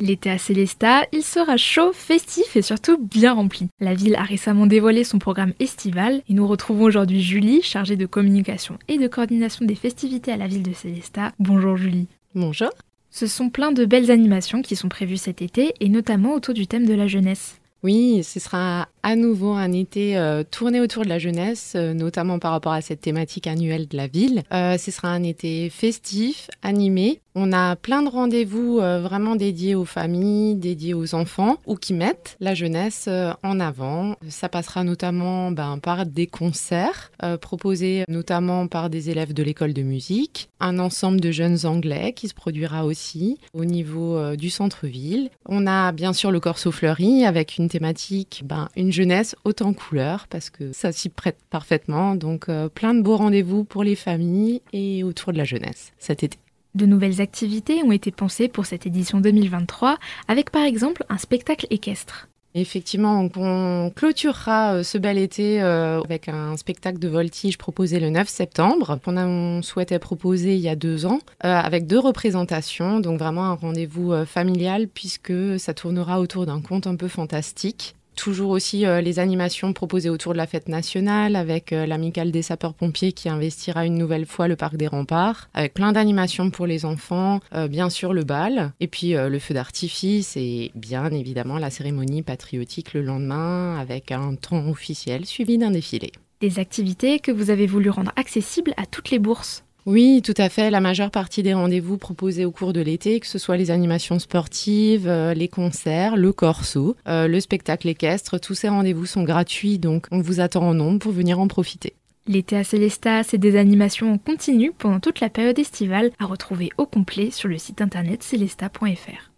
L'été à Célesta, il sera chaud, festif et surtout bien rempli. La ville a récemment dévoilé son programme estival et nous retrouvons aujourd'hui Julie, chargée de communication et de coordination des festivités à la ville de Célesta. Bonjour Julie. Bonjour. Ce sont plein de belles animations qui sont prévues cet été et notamment autour du thème de la jeunesse. Oui, ce sera à nouveau un été euh, tourné autour de la jeunesse, euh, notamment par rapport à cette thématique annuelle de la ville. Euh, ce sera un été festif, animé. On a plein de rendez-vous vraiment dédiés aux familles, dédiés aux enfants, ou qui mettent la jeunesse en avant. Ça passera notamment ben, par des concerts proposés notamment par des élèves de l'école de musique, un ensemble de jeunes anglais qui se produira aussi au niveau du centre-ville. On a bien sûr le Corso Fleuri avec une thématique, ben, une jeunesse autant couleur parce que ça s'y prête parfaitement. Donc euh, plein de beaux rendez-vous pour les familles et autour de la jeunesse cet été. De nouvelles activités ont été pensées pour cette édition 2023 avec par exemple un spectacle équestre. Effectivement, on clôturera euh, ce bel été euh, avec un spectacle de voltige proposé le 9 septembre, qu'on souhaitait proposer il y a deux ans, avec deux représentations, donc vraiment un rendez-vous familial puisque ça tournera autour d'un conte un peu fantastique Toujours aussi euh, les animations proposées autour de la fête nationale avec euh, l'amicale des sapeurs-pompiers qui investira une nouvelle fois le parc des remparts, avec plein d'animations pour les enfants, euh, bien sûr le bal, et puis le feu d'artifice et bien évidemment la cérémonie patriotique le lendemain avec un temps officiel suivi d'un défilé. Des activités que vous avez voulu rendre accessibles à toutes les bourses. Oui, tout à fait. La majeure partie des rendez-vous proposés au cours de l'été, que ce soit les animations sportives, euh, les concerts, le corso, euh, le spectacle équestre, tous ces rendez-vous sont gratuits, donc on vous attend en nombre pour venir en profiter. L'été à Célesta, c'est des animations en continu pendant toute la période estivale à retrouver au complet sur le site internet célesta.fr.